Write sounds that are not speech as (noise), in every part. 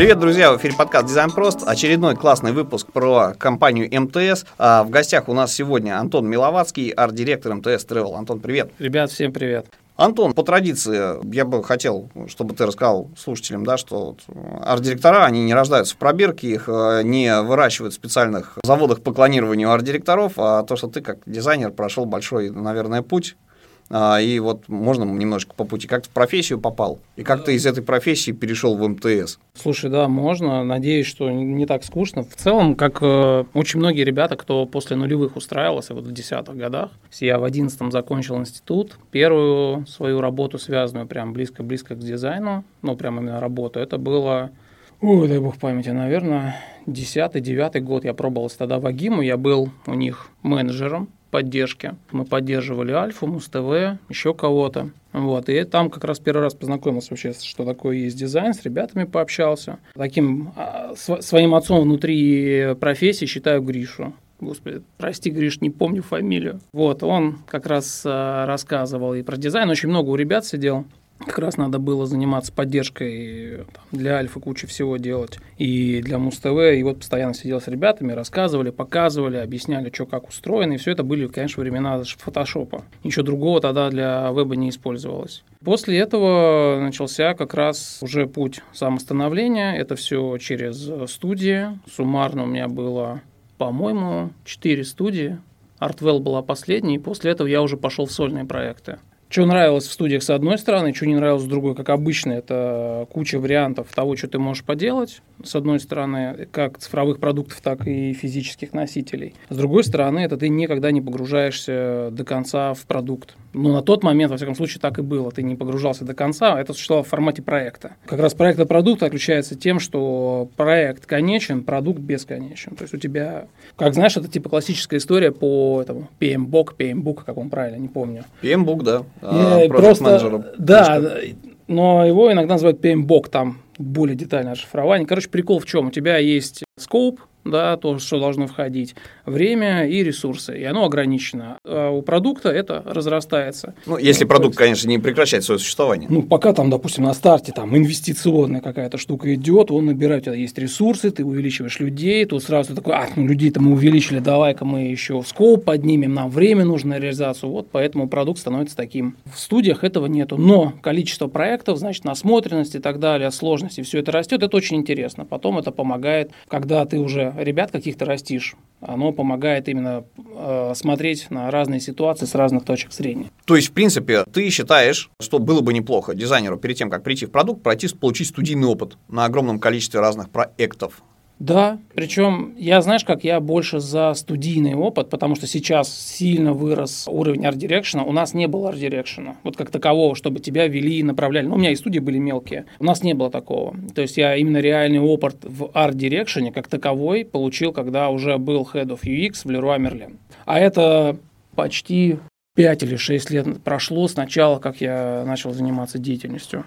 Привет, друзья! В эфире подкаст «Дизайн прост». Очередной классный выпуск про компанию МТС. А в гостях у нас сегодня Антон Миловацкий, арт-директор МТС Travel. Антон, привет! Ребят, всем привет! Антон, по традиции, я бы хотел, чтобы ты рассказал слушателям, да, что вот арт-директора, они не рождаются в пробирке, их э, не выращивают в специальных заводах по клонированию арт-директоров, а то, что ты как дизайнер прошел большой, наверное, путь и вот можно немножко по пути, как ты в профессию попал, и как ты из этой профессии перешел в МТС? Слушай, да, можно. Надеюсь, что не так скучно. В целом, как э, очень многие ребята, кто после нулевых устраивался вот в десятых годах, я в одиннадцатом закончил институт, первую свою работу, связанную прям близко-близко к дизайну, ну, прям именно работу, это было Ой, дай бог памяти, наверное, десятый, девятый год я пробовался тогда в Агиму, я был у них менеджером поддержки. Мы поддерживали Альфу, Муз-ТВ, еще кого-то. Вот, и там как раз первый раз познакомился вообще, что такое есть дизайн, с ребятами пообщался. Таким а, своим отцом внутри профессии считаю Гришу. Господи, прости, Гриш, не помню фамилию. Вот, он как раз а, рассказывал и про дизайн. Очень много у ребят сидел как раз надо было заниматься поддержкой там, для Альфа кучи всего делать и для Муз-ТВ. И вот постоянно сидел с ребятами, рассказывали, показывали, объясняли, что как устроено. И все это были, конечно, времена фотошопа. Ничего другого тогда для веба не использовалось. После этого начался как раз уже путь самостановления. Это все через студии. Суммарно у меня было, по-моему, 4 студии. Артвелл была последней, и после этого я уже пошел в сольные проекты. Что нравилось в студиях с одной стороны, что не нравилось с другой, как обычно, это куча вариантов того, что ты можешь поделать, с одной стороны, как цифровых продуктов, так и физических носителей. С другой стороны, это ты никогда не погружаешься до конца в продукт. Но на тот момент, во всяком случае, так и было. Ты не погружался до конца, а это существовало в формате проекта. Как раз проект от продукта отличается тем, что проект конечен, продукт бесконечен. То есть у тебя, как знаешь, это типа классическая история по этому PMBOK, PMBOK, как он правильно, не помню. PMBOK, да. А, просто, да, но его иногда называют PMBOK, там более детальное расшифрование. Короче, прикол в чем? У тебя есть скоп, да, то, что должно входить, время и ресурсы, и оно ограничено. А у продукта это разрастается. Ну, если продукт, конечно, не прекращает свое существование. Ну, пока там, допустим, на старте там инвестиционная какая-то штука идет, он набирает, у тебя есть ресурсы, ты увеличиваешь людей, тут сразу такой, а, ну, людей-то мы увеличили, давай-ка мы еще скоп поднимем, нам время нужно на реализацию, вот, поэтому продукт становится таким. В студиях этого нету, но количество проектов, значит, насмотренность и так далее, сложности, все это растет, это очень интересно. Потом это помогает, когда ты уже ребят каких-то растишь, оно помогает именно э, смотреть на разные ситуации с разных точек зрения. То есть, в принципе, ты считаешь, что было бы неплохо дизайнеру перед тем, как прийти в продукт, пройти, получить студийный опыт на огромном количестве разных проектов, да, причем я, знаешь, как я больше за студийный опыт, потому что сейчас сильно вырос уровень арт-дирекшена. У нас не было арт-дирекшена, вот как такового, чтобы тебя вели и направляли. Ну, у меня и студии были мелкие. У нас не было такого. То есть я именно реальный опыт в арт-дирекшене как таковой получил, когда уже был Head of UX в Leroy Merlin. А это почти 5 или 6 лет прошло с начала, как я начал заниматься деятельностью.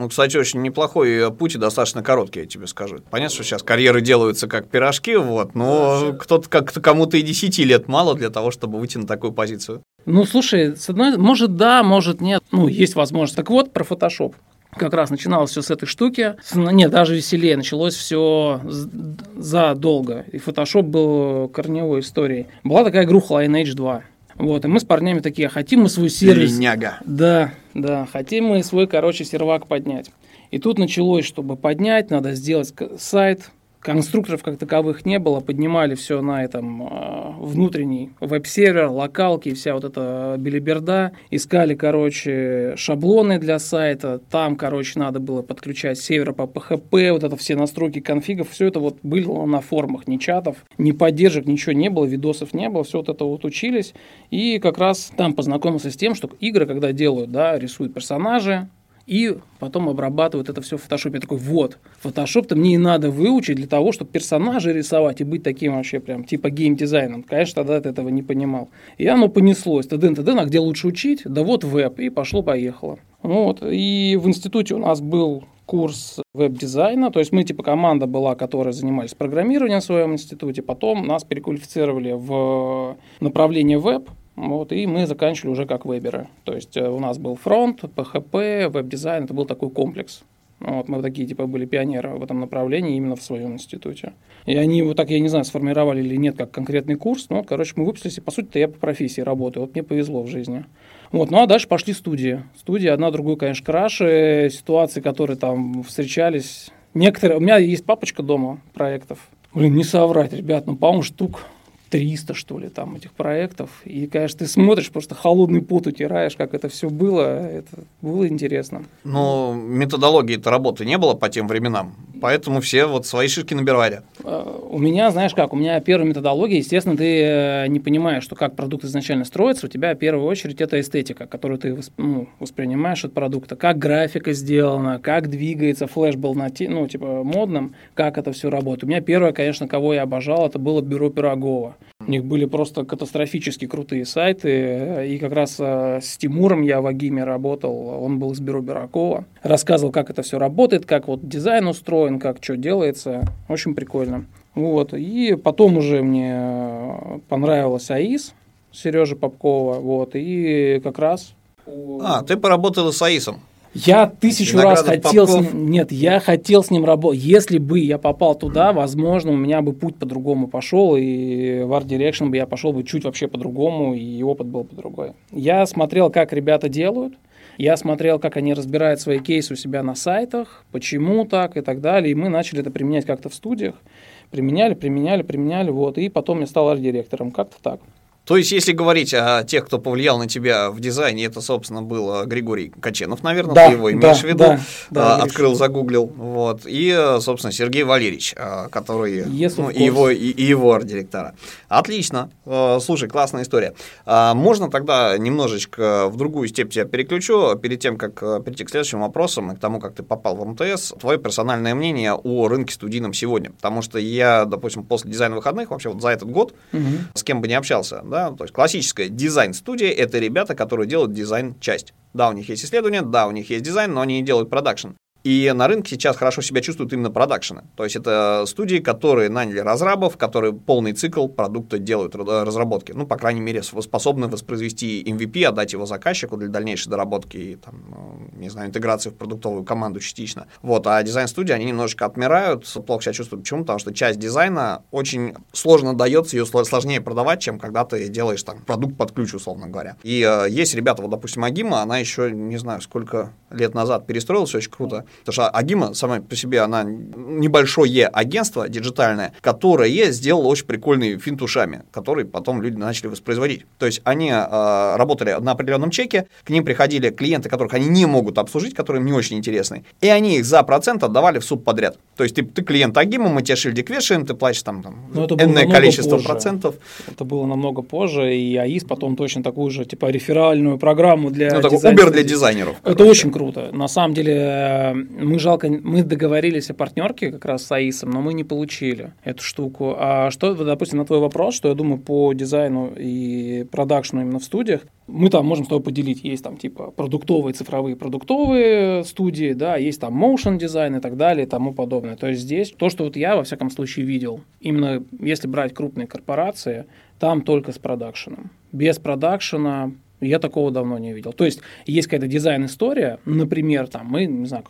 Ну, кстати, очень неплохой э, путь и достаточно короткий, я тебе скажу. Понятно, что сейчас карьеры делаются как пирожки, вот, но кто-то как-то кому-то и 10 лет мало для того, чтобы выйти на такую позицию. Ну, слушай, с одной, может да, может нет. Ну, есть возможность. Так вот, про фотошоп как раз начиналось все с этой штуки. Нет, даже веселее. Началось все задолго. И фотошоп был корневой историей. Была такая игруха Lineage 2. Вот, и мы с парнями такие, «А хотим мы свой сервис. Линяга. Да, да, хотим мы свой, короче, сервак поднять. И тут началось, чтобы поднять, надо сделать сайт, Конструкторов как таковых не было, поднимали все на этом э, внутренний веб-сервер, локалки, вся вот эта билиберда. Искали, короче, шаблоны для сайта. Там, короче, надо было подключать сервер по PHP, вот это все настройки конфигов. Все это вот было на форумах, ни чатов, ни поддержек, ничего не было, видосов не было. Все вот это вот учились. И как раз там познакомился с тем, что игры, когда делают, да, рисуют персонажи, и потом обрабатывают это все в фотошопе. Я такой, вот, фотошоп-то мне и надо выучить для того, чтобы персонажи рисовать и быть таким вообще прям типа геймдизайном. Конечно, тогда ты этого не понимал. И оно понеслось. Тдн, тдн, а где лучше учить? Да вот веб. И пошло-поехало. Вот. И в институте у нас был курс веб-дизайна, то есть мы типа команда была, которая занимались программированием в своем институте, потом нас переквалифицировали в направление веб, вот, и мы заканчивали уже как веберы. То есть э, у нас был фронт, PHP, веб-дизайн, это был такой комплекс. Вот, мы такие, типа, были пионеры в этом направлении именно в своем институте. И они вот так, я не знаю, сформировали или нет, как конкретный курс. Но, короче, мы выпустились, и, по сути-то, я по профессии работаю. Вот мне повезло в жизни. Вот, ну а дальше пошли студии. Студии одна другую, конечно, краше. Ситуации, которые там встречались. Некоторые... У меня есть папочка дома проектов. Блин, не соврать, ребят, ну, по-моему, штук 300, что ли, там этих проектов. И, конечно, ты смотришь, просто холодный пот утираешь, как это все было. Это было интересно. Но методологии-то работы не было по тем временам, поэтому все вот свои шишки набирали. А, у меня, знаешь как, у меня первая методология, естественно, ты э, не понимаешь, что как продукт изначально строится, у тебя в первую очередь это эстетика, которую ты ну, воспринимаешь от продукта, как графика сделана, как двигается, флеш был на, ну, типа, модным, как это все работает. У меня первое, конечно, кого я обожал, это было бюро Пирогова. У них были просто катастрофически крутые сайты. И как раз э, с Тимуром я в Агиме работал. Он был из бюро Биракова. Рассказывал, как это все работает, как вот дизайн устроен, как что делается. Очень прикольно. Вот. И потом уже мне понравилась АИС Сережа Попкова. Вот. И как раз... А, ты поработал с АИСом. Я тысячу раз хотел Попков. с ним, нет, я хотел с ним работать. Если бы я попал туда, возможно, у меня бы путь по-другому пошел, и в Art Direction бы я пошел бы чуть вообще по-другому, и опыт был бы другой. Я смотрел, как ребята делают, я смотрел, как они разбирают свои кейсы у себя на сайтах, почему так и так далее, и мы начали это применять как-то в студиях. Применяли, применяли, применяли, вот, и потом я стал арт-директором, как-то так. То есть, если говорить о тех, кто повлиял на тебя в дизайне, это, собственно, был Григорий Каченов, наверное, да, ты его имеешь да, в виду, да, да, а, открыл, загуглил, вот, и, собственно, Сергей Валерьевич, а, который, yes, ну, и его, и, и его арт-директора. Отлично, а, слушай, классная история. Можно тогда немножечко в другую степь тебя переключу, перед тем, как перейти к следующим вопросам и к тому, как ты попал в МТС, твое персональное мнение о рынке студийном сегодня, потому что я, допустим, после дизайна выходных, вообще вот за этот год, угу. с кем бы не общался, да, то есть классическая дизайн-студия – это ребята, которые делают дизайн-часть. Да, у них есть исследования, да, у них есть дизайн, но они не делают продакшн. И на рынке сейчас хорошо себя чувствуют именно продакшены. То есть это студии, которые наняли разрабов, которые полный цикл продукта делают разработки. Ну, по крайней мере, способны воспроизвести MVP, отдать его заказчику для дальнейшей доработки и, там, ну, не знаю, интеграции в продуктовую команду частично. Вот, а дизайн-студии, они немножечко отмирают, плохо себя чувствуют. Почему? Потому что часть дизайна очень сложно дается, ее сложнее продавать, чем когда ты делаешь там продукт под ключ, условно говоря. И э, есть ребята, вот, допустим, Агима, она еще, не знаю, сколько лет назад перестроилась, очень круто Потому что Агима сама по себе, она небольшое агентство диджитальное, которое сделало очень прикольные финтушами, которые потом люди начали воспроизводить. То есть они э, работали на определенном чеке, к ним приходили клиенты, которых они не могут обслужить, которые им не очень интересны, и они их за процент отдавали в суд подряд. То есть ты, ты клиент Агима, мы тебе шильдик вешаем, ты платишь там, там ну, энное количество позже. процентов. Это было намного позже, и АИС потом точно такую же, типа, реферальную программу для Ну, такой Uber для дизайнеров. Это короче. очень круто. На самом деле, мы жалко, мы договорились о партнерке как раз с АИСом, но мы не получили эту штуку. А что, допустим, на твой вопрос, что я думаю по дизайну и продакшну именно в студиях, мы там можем с тобой поделить. Есть там типа продуктовые, цифровые продуктовые студии, да, есть там motion дизайн и так далее и тому подобное. То есть здесь то, что вот я во всяком случае видел, именно если брать крупные корпорации, там только с продакшеном. Без продакшена я такого давно не видел. То есть есть какая-то дизайн-история, например, там мы, не знаю,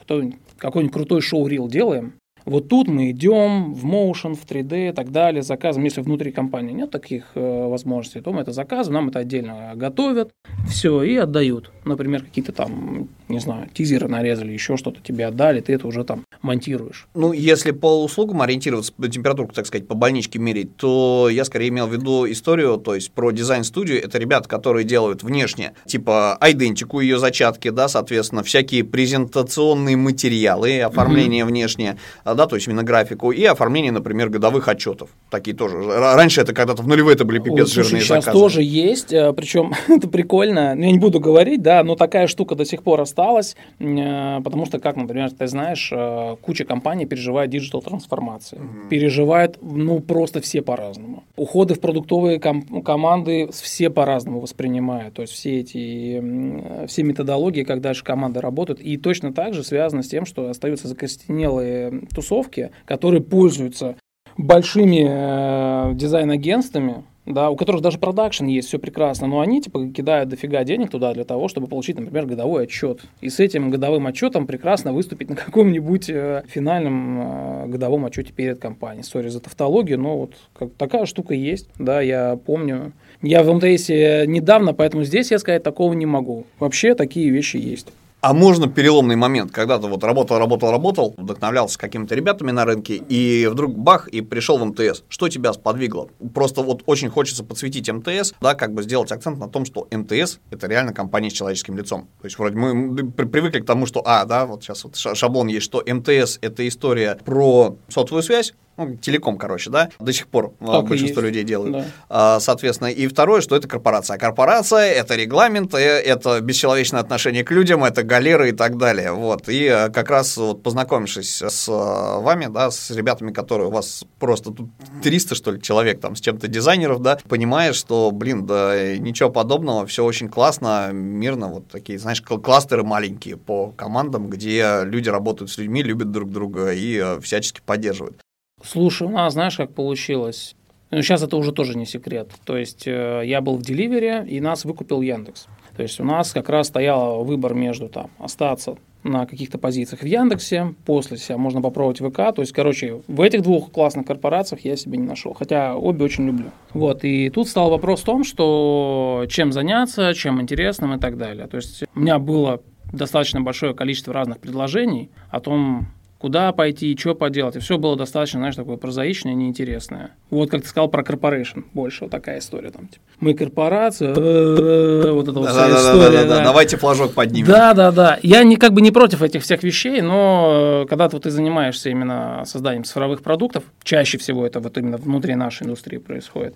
какой-нибудь крутой шоу-рил делаем, вот тут мы идем в motion, в 3D и так далее, заказываем. Если внутри компании нет таких э, возможностей, то мы это заказываем, нам это отдельно готовят, все, и отдают. Например, какие-то там, не знаю, тизеры нарезали, еще что-то тебе отдали, ты это уже там монтируешь. Ну, если по услугам ориентироваться, температуру, так сказать, по больничке мерить, то я скорее имел в виду историю, то есть про дизайн-студию, это ребята, которые делают внешне, типа айдентику ее зачатки, да, соответственно, всякие презентационные материалы, оформление mm-hmm. внешнее, да, то есть именно графику, и оформление, например, годовых отчетов. Такие тоже. Раньше это когда-то в нулевые это были пипец Ой, жирные сейчас заказы. тоже есть, э, причем (laughs) это прикольно, ну, я не буду говорить, да, но такая штука до сих пор осталась, э, потому что, как, например, ты знаешь, э, куча компаний переживает digital трансформации. Угу. Переживает, ну, просто все по-разному. Уходы в продуктовые ком- команды все по-разному воспринимают. То есть все эти, все методологии, как дальше команды работают. И точно так же связано с тем, что остаются закостенелые тусовки, которые пользуются большими э, дизайн-агентствами, да, у которых даже продакшн есть, все прекрасно, но они типа кидают дофига денег туда для того, чтобы получить, например, годовой отчет. И с этим годовым отчетом прекрасно выступить на каком-нибудь э, финальном э, годовом отчете перед компанией. Sorry за тавтологию, но вот как, такая штука есть, да, я помню. Я в МТС недавно, поэтому здесь я сказать такого не могу. Вообще такие вещи есть. А можно переломный момент, когда ты вот работал, работал, работал, вдохновлялся какими-то ребятами на рынке, и вдруг бах, и пришел в МТС. Что тебя сподвигло? Просто вот очень хочется подсветить МТС, да, как бы сделать акцент на том, что МТС – это реально компания с человеческим лицом. То есть вроде мы привыкли к тому, что, а, да, вот сейчас вот шаблон есть, что МТС – это история про сотовую связь, ну, телеком, короче, да, до сих пор так большинство людей делают. Да. А, соответственно, и второе, что это корпорация. Корпорация – это регламент, э, это бесчеловечное отношение к людям, это галеры и так далее. Вот. И э, как раз вот познакомившись с э, вами, да, с ребятами, которые у вас просто тут 300, что ли, человек там с чем-то дизайнеров, да, понимаешь, что, блин, да ничего подобного, все очень классно, мирно, вот такие, знаешь, кластеры маленькие по командам, где люди работают с людьми, любят друг друга и всячески поддерживают. Слушай, у нас, знаешь, как получилось? Ну, сейчас это уже тоже не секрет. То есть э, я был в Деливере, и нас выкупил Яндекс. То есть у нас как раз стоял выбор между там остаться на каких-то позициях в Яндексе, после себя можно попробовать ВК. То есть, короче, в этих двух классных корпорациях я себе не нашел, хотя обе очень люблю. Вот, и тут стал вопрос в том, что чем заняться, чем интересным и так далее. То есть у меня было достаточно большое количество разных предложений о том, куда пойти, что поделать. И все было достаточно, знаешь, такое прозаичное, неинтересное. Вот как ты сказал про корпорейшн, больше вот такая история там. Типа, мы корпорация, (laughs) вот эта вот вся история. Да, давайте флажок поднимем. Да, да, да. Я не, как бы не против этих всех вещей, но э, когда вот, ты занимаешься именно созданием цифровых продуктов, чаще всего это вот именно внутри нашей индустрии происходит,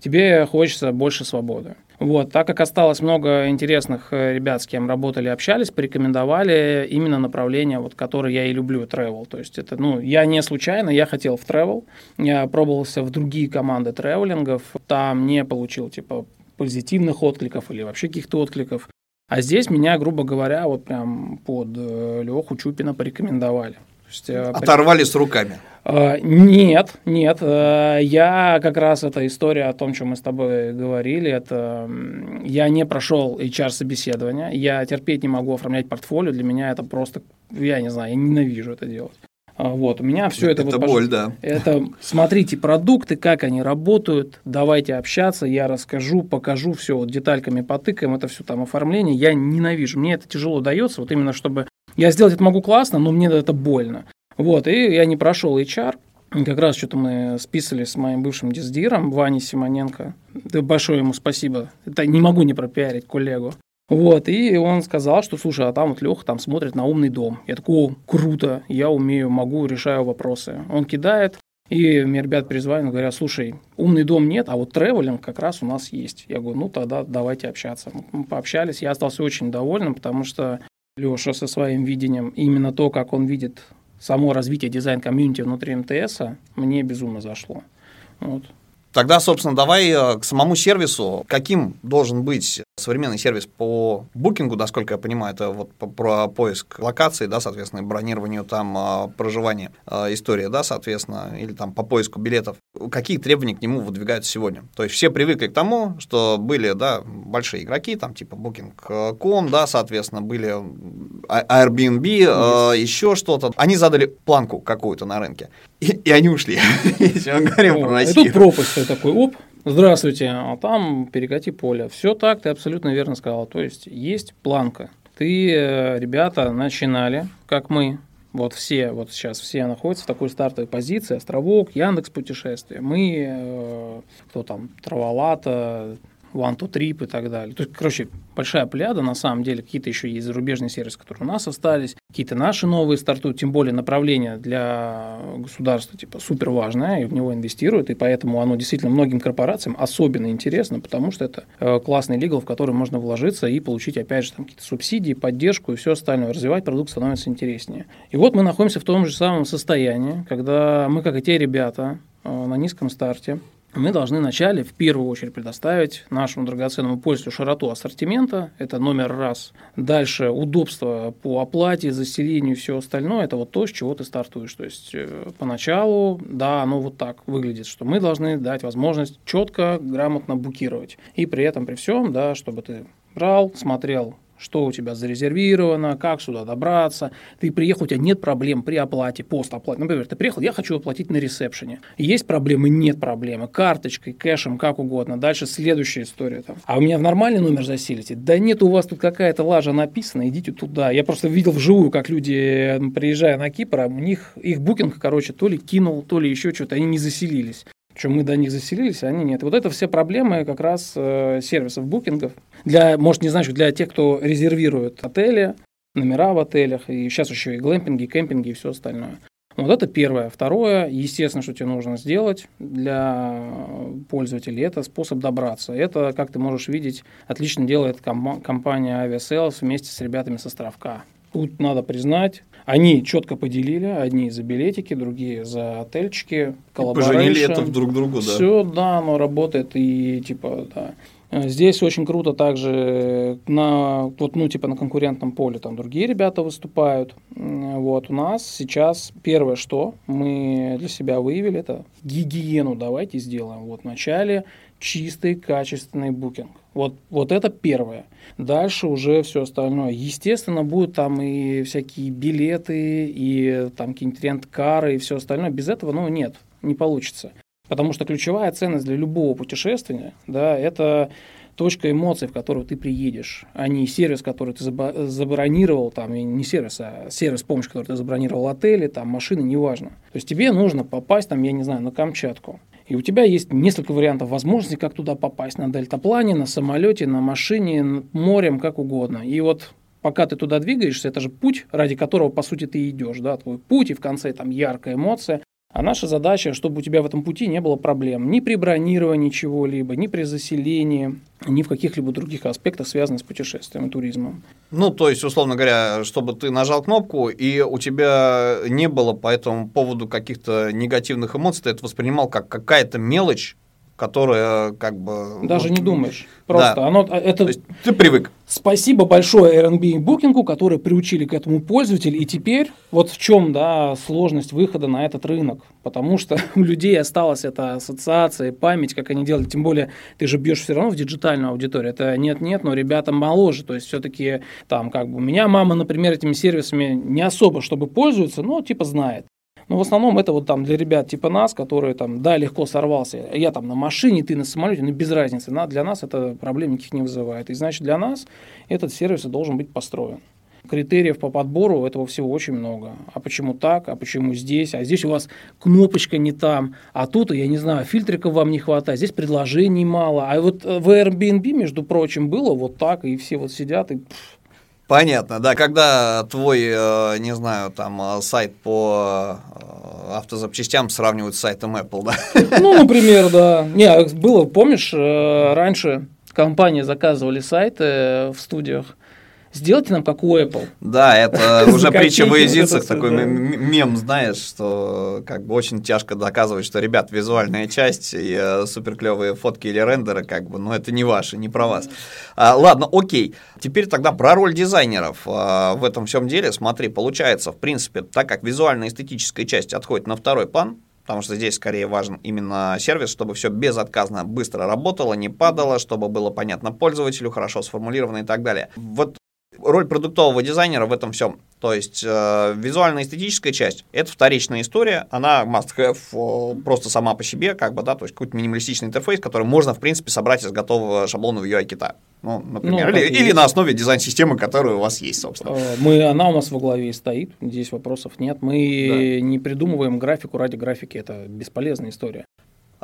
тебе хочется больше свободы. Вот, так как осталось много интересных э, ребят, с кем работали, общались, порекомендовали именно направление, вот, которое я и люблю, travel. То есть это, ну, я не случайно, я хотел в travel, я пробовался в другие команды тревелингов, там не получил, типа, позитивных откликов или вообще каких-то откликов. А здесь меня, грубо говоря, вот прям под э, Леху Чупина порекомендовали есть, э, Оторвали с руками. Uh, нет, нет. Uh, я как раз эта история о том, чем мы с тобой говорили, это я не прошел HR-собеседование, я терпеть не могу оформлять портфолио, для меня это просто, я не знаю, я ненавижу это делать. Uh, вот, у меня все это... Это вот, боль, да. Это, смотрите продукты, как они работают, давайте общаться, я расскажу, покажу все, вот детальками потыкаем, это все там оформление, я ненавижу, мне это тяжело дается, вот именно чтобы я сделать это могу классно, но мне это больно. Вот, и я не прошел HR, как раз что-то мы списали с моим бывшим диздиром Ваней Симоненко. Да большое ему спасибо. Это не могу не пропиарить коллегу. Вот, и он сказал, что, слушай, а там вот Леха там смотрит на умный дом. Я такой, о, круто, я умею, могу, решаю вопросы. Он кидает, и мне ребят призвали, говорят, слушай, умный дом нет, а вот travelling как раз у нас есть. Я говорю, ну тогда давайте общаться. Мы пообщались, я остался очень довольным, потому что Леша со своим видением, именно то, как он видит само развитие дизайн-комьюнити внутри МТС, мне безумно зашло. Вот. Тогда, собственно, давай э, к самому сервису. Каким должен быть современный сервис по букингу, насколько я понимаю, это вот про поиск локации, да, соответственно, бронированию там а, проживания, а, история, да, соответственно, или там по поиску билетов. Какие требования к нему выдвигаются сегодня? То есть все привыкли к тому, что были, да, большие игроки, там типа Booking.com, да, соответственно, были а, Airbnb, yes. еще что-то. Они задали планку какую-то на рынке, и, и они ушли. Если мы говорим про Россию. Тут пропасть такой, оп, Здравствуйте, а там перекати поле. Все так, ты абсолютно верно сказал. То есть есть планка. Ты, э, ребята, начинали, как мы, вот все, вот сейчас все находятся в такой стартовой позиции. Островок, Яндекс путешествия. Мы, э, кто там, Траволата, One to Trip и так далее. То есть, короче, большая пляда, на самом деле, какие-то еще есть зарубежные сервисы, которые у нас остались, какие-то наши новые стартуют, тем более направление для государства, типа, супер важное, и в него инвестируют, и поэтому оно действительно многим корпорациям особенно интересно, потому что это э, классный лигал, в который можно вложиться и получить, опять же, там какие-то субсидии, поддержку и все остальное. Развивать продукт становится интереснее. И вот мы находимся в том же самом состоянии, когда мы, как и те ребята, э, на низком старте, мы должны вначале в первую очередь предоставить нашему драгоценному пользователю широту ассортимента, это номер раз. Дальше удобство по оплате, заселению и все остальное, это вот то, с чего ты стартуешь. То есть э, поначалу, да, оно вот так выглядит, что мы должны дать возможность четко, грамотно букировать. И при этом, при всем, да, чтобы ты брал, смотрел что у тебя зарезервировано, как сюда добраться. Ты приехал, у тебя нет проблем при оплате, постоплате. Например, ты приехал, я хочу оплатить на ресепшене. Есть проблемы? Нет проблемы. Карточкой, кэшем, как угодно. Дальше следующая история. Там. А у меня в нормальный номер заселите? Да нет, у вас тут какая-то лажа написана, идите туда. Я просто видел вживую, как люди, приезжая на Кипр, а у них их букинг, короче, то ли кинул, то ли еще что-то, они не заселились. Что мы до них заселились, а они нет. Вот это все проблемы как раз э, сервисов букингов. Для, может, не знаю, для тех, кто резервирует отели, номера в отелях, и сейчас еще и глэмпинги, и кемпинги, и все остальное. Вот это первое. Второе, естественно, что тебе нужно сделать для пользователей, это способ добраться. Это, как ты можешь видеть, отлично делает компания Aviasales вместе с ребятами с островка. Тут надо признать, они четко поделили, одни за билетики, другие за отельчики, Поженили это друг другу, да. Все, да, оно работает и типа, да. Здесь очень круто также на, вот, ну, типа на конкурентном поле там другие ребята выступают. Вот, у нас сейчас первое, что мы для себя выявили, это гигиену давайте сделаем. Вот вначале чистый, качественный букинг. Вот, вот это первое. Дальше уже все остальное. Естественно, будут там и всякие билеты, и там какие-нибудь рент-кары, и все остальное. Без этого, ну, нет, не получится. Потому что ключевая ценность для любого путешествия, да, это точка эмоций, в которую ты приедешь, а не сервис, который ты забронировал, там, не сервис, а сервис помощи, который ты забронировал отели, там, машины, неважно. То есть тебе нужно попасть, там, я не знаю, на Камчатку. И у тебя есть несколько вариантов возможностей, как туда попасть. На дельтаплане, на самолете, на машине, морем, как угодно. И вот пока ты туда двигаешься, это же путь, ради которого, по сути, ты идешь, да, твой путь, и в конце там яркая эмоция. А наша задача, чтобы у тебя в этом пути не было проблем ни при бронировании чего-либо, ни при заселении, ни в каких-либо других аспектах, связанных с путешествием и туризмом. Ну, то есть, условно говоря, чтобы ты нажал кнопку, и у тебя не было по этому поводу каких-то негативных эмоций, ты это воспринимал как какая-то мелочь, которая как бы... Даже вот, не думаешь. Просто да. оно, а, это... То есть ты привык. Спасибо большое Airbnb Booking, которые приучили к этому пользователя. И теперь вот в чем да, сложность выхода на этот рынок. Потому что (laughs) у людей осталась эта ассоциация, память, как они делали. Тем более ты же бьешь все равно в диджитальную аудиторию. Это нет-нет, но ребята моложе. То есть все-таки там как бы у меня мама, например, этими сервисами не особо чтобы пользуется, но типа знает. Но в основном это вот там для ребят типа нас, которые там, да, легко сорвался. Я там на машине, ты на самолете, ну без разницы. Для нас это проблем никаких не вызывает. И значит для нас этот сервис должен быть построен. Критериев по подбору этого всего очень много. А почему так, а почему здесь, а здесь у вас кнопочка не там, а тут, я не знаю, фильтриков вам не хватает, здесь предложений мало. А вот в Airbnb, между прочим, было вот так, и все вот сидят и... Понятно, да, когда твой, э, не знаю, там э, сайт по э, автозапчастям сравнивают с сайтом Apple, да? Ну, например, да. Не, было, помнишь, раньше компании заказывали сайты в студиях, сделайте нам как у Apple. Да, это (laughs) уже притча во языцах, такой мем, знаешь, что как бы очень тяжко доказывать, что, ребят, визуальная часть и э, супер клевые фотки или рендеры, как бы, но это не ваши, не про вас. А, ладно, окей. Теперь тогда про роль дизайнеров а, в этом всем деле. Смотри, получается, в принципе, так как визуально-эстетическая часть отходит на второй план, потому что здесь скорее важен именно сервис, чтобы все безотказно быстро работало, не падало, чтобы было понятно пользователю, хорошо сформулировано и так далее. Вот роль продуктового дизайнера в этом всем. То есть э, визуально-эстетическая часть – это вторичная история, она must-have э, просто сама по себе, как бы, да, то есть какой-то минималистичный интерфейс, который можно, в принципе, собрать из готового шаблона в UI-кита. Ну, например, ну, или, или на основе дизайн-системы, которая у вас есть, собственно. Э, мы, она у нас во главе стоит, здесь вопросов нет. Мы да. не придумываем графику ради графики, это бесполезная история.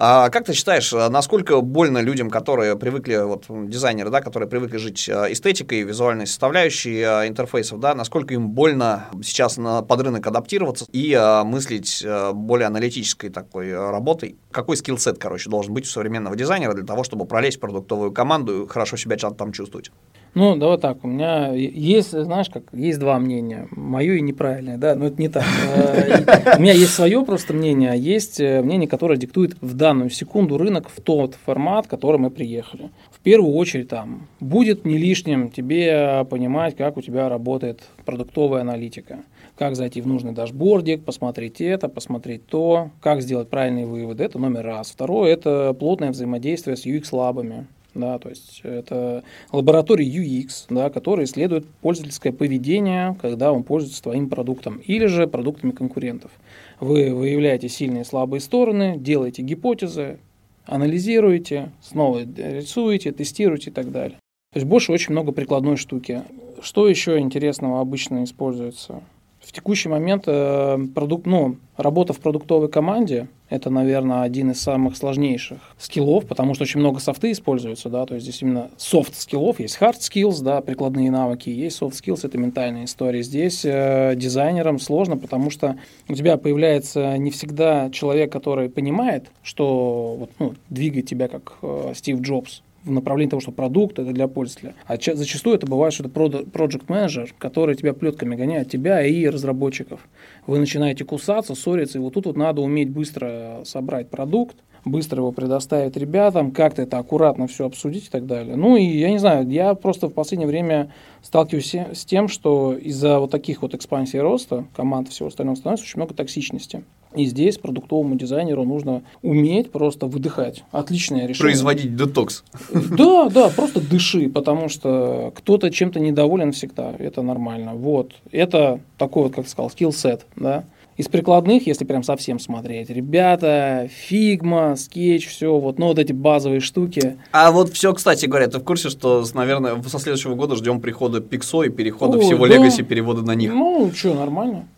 А как ты считаешь, а насколько больно людям, которые привыкли, вот дизайнеры, да, которые привыкли жить а, эстетикой, визуальной составляющей а, интерфейсов, да, насколько им больно сейчас на, под рынок адаптироваться и а, мыслить а, более аналитической такой работой? Какой скиллсет, короче, должен быть у современного дизайнера для того, чтобы пролезть в продуктовую команду и хорошо себя там чувствовать? Ну, давай так, у меня есть, знаешь, как есть два мнения, мое и неправильное, да, но это не так. Э, у меня есть свое просто мнение, а есть э, мнение, которое диктует в данную секунду рынок в тот формат, в который мы приехали. В первую очередь там будет не лишним тебе понимать, как у тебя работает продуктовая аналитика как зайти в нужный дашбордик, посмотреть это, посмотреть то, как сделать правильные выводы. Это номер раз. Второе – это плотное взаимодействие с UX-лабами. Да, то есть это лаборатории UX, да, которые исследуют пользовательское поведение, когда он пользуется твоим продуктом или же продуктами конкурентов. Вы выявляете сильные и слабые стороны, делаете гипотезы, анализируете, снова рисуете, тестируете и так далее. То есть больше очень много прикладной штуки. Что еще интересного обычно используется? В текущий момент э, продукт, ну, работа в продуктовой команде – это, наверное, один из самых сложнейших скиллов, потому что очень много софты используется, да, то есть здесь именно софт скиллов, есть hard skills, да, прикладные навыки, есть soft skills, это ментальная история. Здесь э, дизайнерам сложно, потому что у тебя появляется не всегда человек, который понимает, что вот, ну, двигает тебя как э, Стив Джобс, в направлении того, что продукт это для пользователя. А зачастую это бывает, что это project менеджер, который тебя плетками гоняет, тебя и разработчиков. Вы начинаете кусаться, ссориться, и вот тут вот надо уметь быстро собрать продукт, быстро его предоставить ребятам, как-то это аккуратно все обсудить и так далее. Ну и я не знаю, я просто в последнее время сталкиваюсь с тем, что из-за вот таких вот экспансий роста команд и всего остального становится очень много токсичности. И здесь продуктовому дизайнеру нужно уметь просто выдыхать. Отличное решение. Производить детокс. Да, да, просто дыши, потому что кто-то чем-то недоволен всегда. Это нормально. Вот. Это такой вот, как сказал, skill set, да. Из прикладных, если прям совсем смотреть, ребята, Figma, Sketch, все, вот, ну, вот эти базовые штуки. А вот все, кстати говоря, ты в курсе, что, наверное, со следующего года ждем прихода Pixo и перехода О, всего да. Legacy, перевода на них? Ну, что, нормально.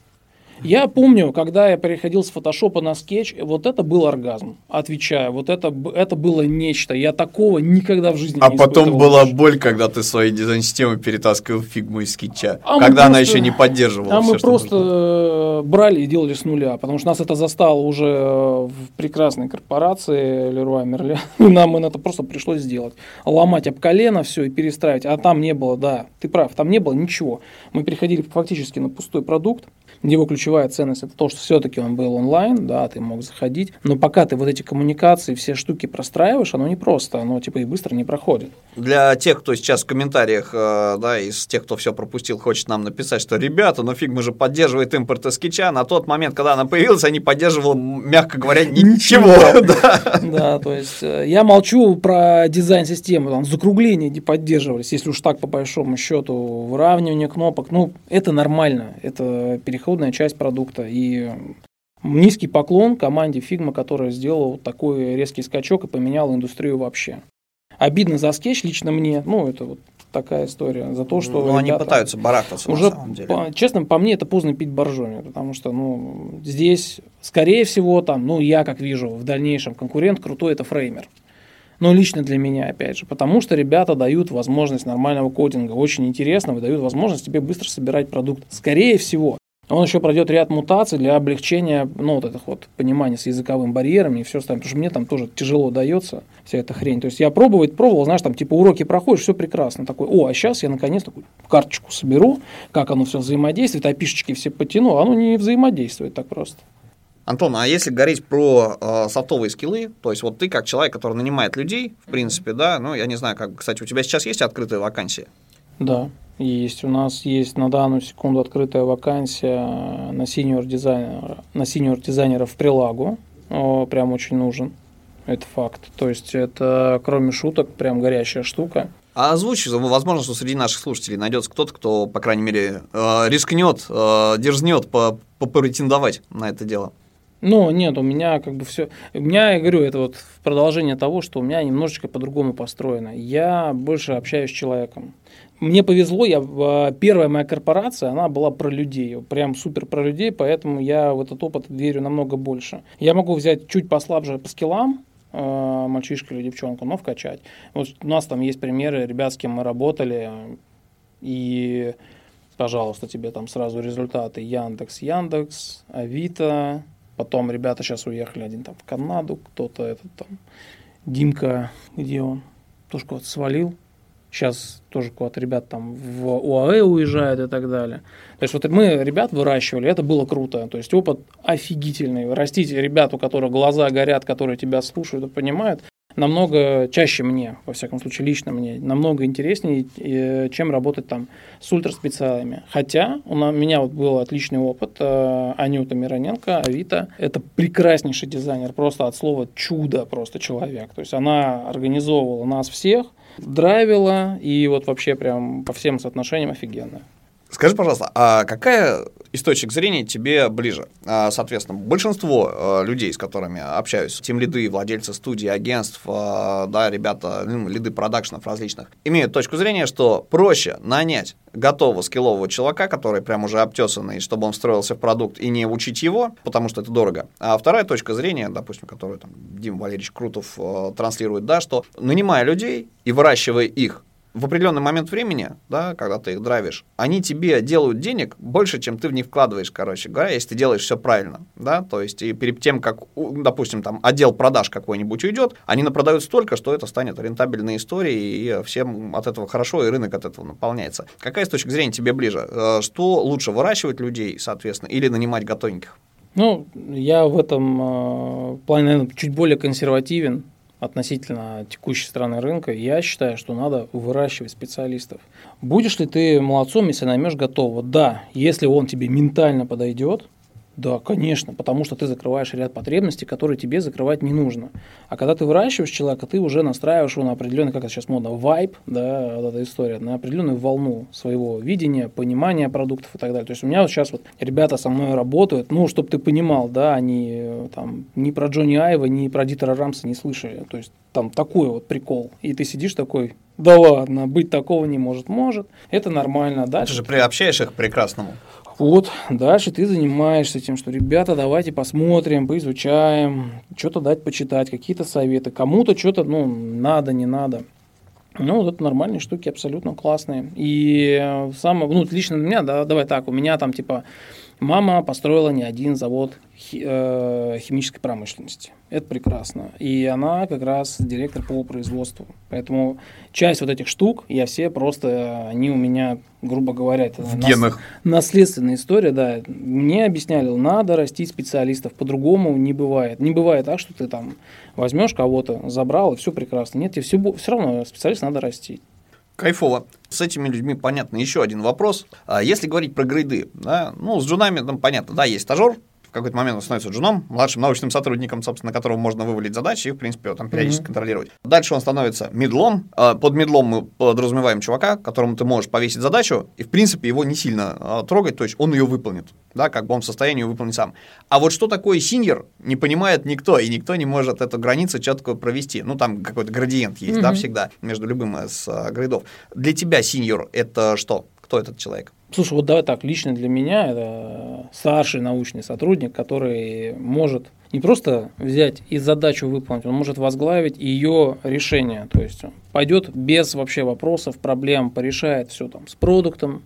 Я помню, когда я переходил с фотошопа на скетч, вот это был оргазм. Отвечаю, вот это, это было нечто. Я такого никогда в жизни а не А потом была боль, когда ты свои дизайн-системы перетаскивал фигму из скетча. А когда она просто, еще не поддерживала. А все, мы просто нужно. Э, брали и делали с нуля, потому что нас это застало уже в прекрасной корпорации Леруа Мерле. (laughs) Нам это просто пришлось сделать. Ломать об колено все и перестраивать. А там не было, да, ты прав, там не было ничего. Мы переходили фактически на пустой продукт. Его ключевая ценность это то, что все-таки он был онлайн, да, ты мог заходить, но пока ты вот эти коммуникации, все штуки простраиваешь, оно не просто, оно типа и быстро не проходит. Для тех, кто сейчас в комментариях, э, да, из тех, кто все пропустил, хочет нам написать, что ребята, ну фиг, мы же поддерживает импорт скетча, на тот момент, когда она появилась, они поддерживали, мягко говоря, (laughs) ничего. (laughs) Да, то есть э, я молчу про дизайн-систему, там закругления не поддерживались, если уж так по большому счету, выравнивание кнопок, ну это нормально, это переход расходная часть продукта. И низкий поклон команде Figma, которая сделала вот такой резкий скачок и поменяла индустрию вообще. Обидно за скетч лично мне, ну, это вот такая история, за то, что... Ну, они пытаются барахтаться уже, на самом деле. По, честно, по мне это поздно пить боржоми, потому что, ну, здесь, скорее всего, там, ну, я как вижу, в дальнейшем конкурент крутой это фреймер. Но лично для меня, опять же, потому что ребята дают возможность нормального кодинга, очень интересного, дают возможность тебе быстро собирать продукт. Скорее всего, он еще пройдет ряд мутаций для облегчения, ну, вот этих вот понимания с языковым барьером и все остальное, потому что мне там тоже тяжело дается вся эта хрень. То есть я пробовать пробовал, знаешь, там типа уроки проходишь, все прекрасно. Такой, о, а сейчас я наконец такую карточку соберу, как оно все взаимодействует, а пишечки все потяну, оно не взаимодействует так просто. Антон, а если говорить про э, софтовые скиллы, то есть вот ты как человек, который нанимает людей, в принципе, да, ну, я не знаю, как, кстати, у тебя сейчас есть открытая вакансия? Да есть. У нас есть на данную секунду открытая вакансия на синьор дизайнера, на синьор дизайнера в прилагу. О, прям очень нужен. Это факт. То есть это, кроме шуток, прям горящая штука. А озвучь, возможно, что среди наших слушателей найдется кто-то, кто, по крайней мере, э, рискнет, э, дерзнет попретендовать на это дело. Ну, нет, у меня как бы все... У меня, я говорю, это вот в продолжение того, что у меня немножечко по-другому построено. Я больше общаюсь с человеком мне повезло, я, а, первая моя корпорация, она была про людей, прям супер про людей, поэтому я в этот опыт верю намного больше. Я могу взять чуть послабже по скиллам, э, мальчишку или девчонку, но вкачать. Вот у нас там есть примеры ребят, с кем мы работали, и, пожалуйста, тебе там сразу результаты Яндекс, Яндекс, Авито, потом ребята сейчас уехали, один там в Канаду, кто-то этот там, Димка, где он, тоже куда-то свалил, Сейчас тоже куда-то ребят там в УАЭ уезжают и так далее. То есть вот мы ребят выращивали, это было круто. То есть опыт офигительный. Растить ребят, у которых глаза горят, которые тебя слушают и понимают, намного чаще мне, во всяком случае лично мне, намного интереснее, э, чем работать там с ультраспециалами. Хотя у меня вот был отличный опыт. Э, Анюта Мироненко, Авито, это прекраснейший дизайнер, просто от слова чудо просто человек. То есть она организовывала нас всех, драйвила и вот вообще прям по всем соотношениям офигенно. Скажи, пожалуйста, а какая из точек зрения тебе ближе? А, соответственно, большинство а, людей, с которыми общаюсь, тем лиды, владельцы студий, агентств, а, да, ребята, ну, лиды продакшенов различных, имеют точку зрения, что проще нанять готового скиллового чувака, который прям уже обтесанный, чтобы он встроился в продукт и не учить его, потому что это дорого. А вторая точка зрения, допустим, которую там Дима Валерьевич Крутов э, транслирует, да, что нанимая людей и выращивая их в определенный момент времени, да, когда ты их драйвишь, они тебе делают денег больше, чем ты в них вкладываешь, короче говоря, если ты делаешь все правильно, да, то есть и перед тем, как, допустим, там отдел продаж какой-нибудь уйдет, они напродают столько, что это станет рентабельной историей, и всем от этого хорошо, и рынок от этого наполняется. Какая с точки зрения тебе ближе? Э, что лучше, выращивать людей, соответственно, или нанимать готовеньких? Ну, я в этом э, плане, наверное, чуть более консервативен относительно текущей страны рынка, я считаю, что надо выращивать специалистов. Будешь ли ты молодцом, если наймешь готового? Да, если он тебе ментально подойдет, да, конечно, потому что ты закрываешь ряд потребностей, которые тебе закрывать не нужно. А когда ты выращиваешь человека, ты уже настраиваешь его на определенный, как это сейчас модно, вайп, да, вот эта история, на определенную волну своего видения, понимания продуктов и так далее. То есть у меня вот сейчас вот ребята со мной работают, ну, чтобы ты понимал, да, они э, там ни про Джонни Айва, ни про Дитера Рамса не слышали. То есть там такой вот прикол. И ты сидишь такой, да ладно, быть такого не может. Может. Это нормально. Дальше. Ты же приобщаешь их к прекрасному. Вот, дальше ты занимаешься тем, что, ребята, давайте посмотрим, поизучаем, что-то дать почитать, какие-то советы. Кому-то что-то, ну, надо, не надо. Ну, вот это нормальные штуки, абсолютно классные. И самое, ну, лично для меня, да, давай так, у меня там, типа, мама построила не один завод Э, химической промышленности. Это прекрасно. И она как раз директор по производству. Поэтому часть вот этих штук, я все просто, они у меня, грубо говоря, это в нас, генах. наследственная история, да. Мне объясняли, надо растить специалистов, по-другому не бывает. Не бывает так, что ты там возьмешь кого-то, забрал, и все прекрасно. Нет, тебе все, все равно специалист надо растить. Кайфово. С этими людьми понятно. Еще один вопрос. А если говорить про грейды, да, ну, с джунами там понятно, да, есть стажер, какой-то момент он становится джуном, младшим научным сотрудником, собственно, которого можно вывалить задачи и, в принципе, там периодически mm-hmm. контролировать. Дальше он становится медлом. А, под медлом мы подразумеваем чувака, которому ты можешь повесить задачу, и, в принципе, его не сильно а, трогать, то есть он ее выполнит, да, как бы он в состоянии ее выполнить сам. А вот что такое синьор, не понимает никто, и никто не может эту границу четко провести. Ну, там какой-то градиент есть, mm-hmm. да, всегда между любым из а, грейдов. Для тебя синьор – это что? Кто этот человек? Слушай, вот давай так, лично для меня это старший научный сотрудник, который может не просто взять и задачу выполнить, он может возглавить ее решение. То есть он пойдет без вообще вопросов, проблем, порешает все там с продуктом,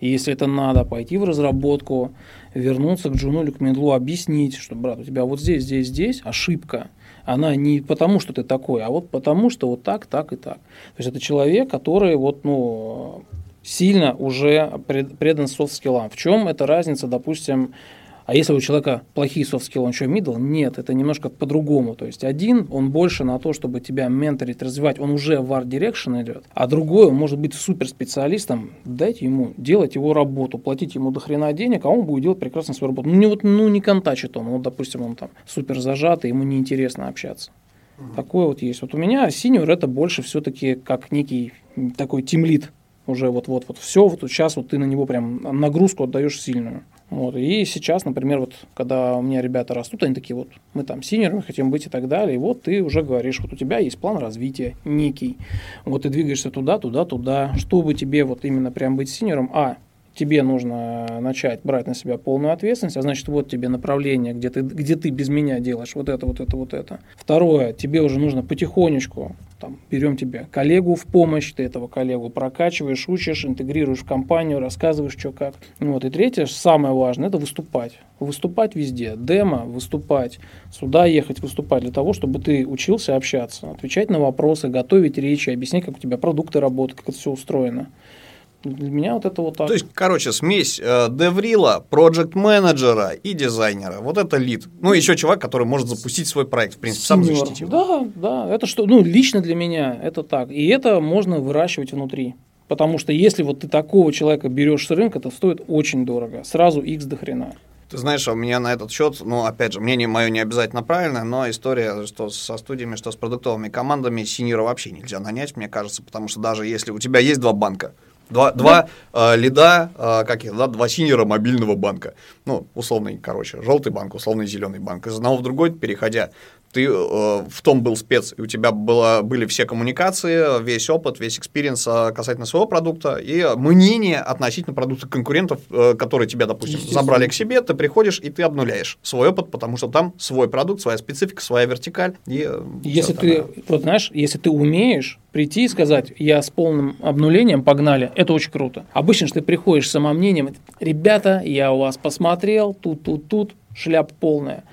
и если это надо, пойти в разработку, вернуться к Джуну или к Медлу, объяснить, что, брат, у тебя вот здесь, здесь, здесь ошибка. Она не потому, что ты такой, а вот потому, что вот так, так и так. То есть это человек, который вот, ну, сильно уже предан софт-скиллам. В чем эта разница, допустим, а если у человека плохие софт-скиллы, он что, middle? Нет, это немножко по-другому. То есть один, он больше на то, чтобы тебя менторить, развивать, он уже в art direction идет, а другой, он может быть суперспециалистом, дайте ему делать его работу, платить ему до хрена денег, а он будет делать прекрасно свою работу. Ну, не, вот, ну, не контачит он, вот, допустим, он там супер зажатый, ему неинтересно общаться. Угу. Такое вот есть. Вот у меня senior это больше все-таки как некий такой team lead уже вот-вот вот все, вот сейчас вот ты на него прям нагрузку отдаешь сильную. Вот. И сейчас, например, вот когда у меня ребята растут, они такие вот, мы там senior ами хотим быть и так далее, и вот ты уже говоришь, вот у тебя есть план развития некий, вот ты двигаешься туда, туда, туда, чтобы тебе вот именно прям быть senior ом, а, тебе нужно начать брать на себя полную ответственность, а значит, вот тебе направление, где ты, где ты без меня делаешь вот это, вот это, вот это. Второе, тебе уже нужно потихонечку там, берем тебя коллегу в помощь, ты этого коллегу прокачиваешь, учишь, интегрируешь в компанию, рассказываешь, что как. Вот. И третье, самое важное, это выступать. Выступать везде. Демо, выступать. Сюда ехать, выступать для того, чтобы ты учился общаться, отвечать на вопросы, готовить речи, объяснять, как у тебя продукты работают, как это все устроено. Для меня вот это вот так. То есть, короче, смесь э, деврила, проект менеджера и дизайнера. Вот это лид. Ну, еще чувак, который может запустить свой проект, в принципе, сам Сеньор. защитить его. Да, да, это что, ну, лично для меня это так. И это можно выращивать внутри. Потому что если вот ты такого человека берешь с рынка, это стоит очень дорого. Сразу X до хрена. Ты знаешь, у меня на этот счет, ну, опять же, мнение мое не обязательно правильное, но история, что со студиями, что с продуктовыми командами, синьора вообще нельзя нанять, мне кажется, потому что даже если у тебя есть два банка, Два, два э, лида, э, как их, да, два синера мобильного банка. Ну, условный, короче, желтый банк, условный зеленый банк. Из одного в другой, переходя, ты э, в том был спец, и у тебя было, были все коммуникации, весь опыт, весь experience э, касательно своего продукта и мнение относительно продукта конкурентов, э, которые тебя, допустим, забрали к себе, ты приходишь и ты обнуляешь свой опыт, потому что там свой продукт, своя специфика, своя вертикаль. И, э, Если ты, вот знаешь, если ты умеешь прийти и сказать, я с полным обнулением, погнали, это очень круто. Обычно же ты приходишь с самомнением, ребята, я у вас посмотрел, тут, тут, тут, шляпа полная.